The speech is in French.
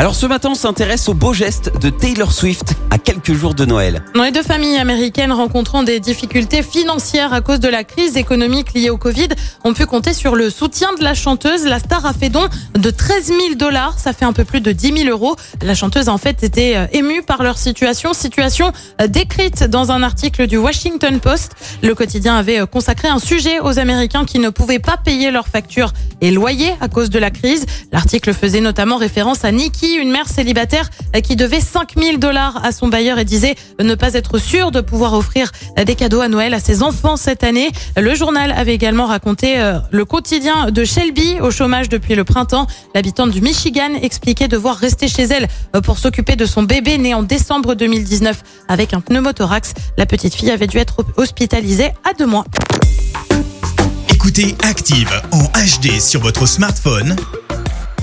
Alors ce matin, on s'intéresse au beau geste de Taylor Swift à quelques jours de Noël. Les deux familles américaines rencontrant des difficultés financières à cause de la crise économique liée au Covid ont pu compter sur le soutien de la chanteuse. La star a fait don de 13 000 dollars, ça fait un peu plus de 10 000 euros. La chanteuse en fait été euh, émue par leur situation, situation euh, décrite dans un article du Washington Post. Le quotidien avait euh, consacré un sujet aux Américains qui ne pouvaient pas payer leurs factures et loyers à cause de la crise. L'article faisait notamment référence à Nikki, une mère célibataire qui devait 5 000 dollars à son bailleur et disait ne pas être sûre de pouvoir offrir des cadeaux à Noël à ses enfants cette année. Le journal avait également raconté euh, le quotidien de Shelby au chômage depuis le printemps. L'habitante du Michigan expliquait devoir rester chez elle euh, pour s'occuper de son bébé né en décembre 2019 avec un pneumothorax. La petite fille avait dû être hospitalisée à deux mois. Écoutez Active en HD sur votre smartphone,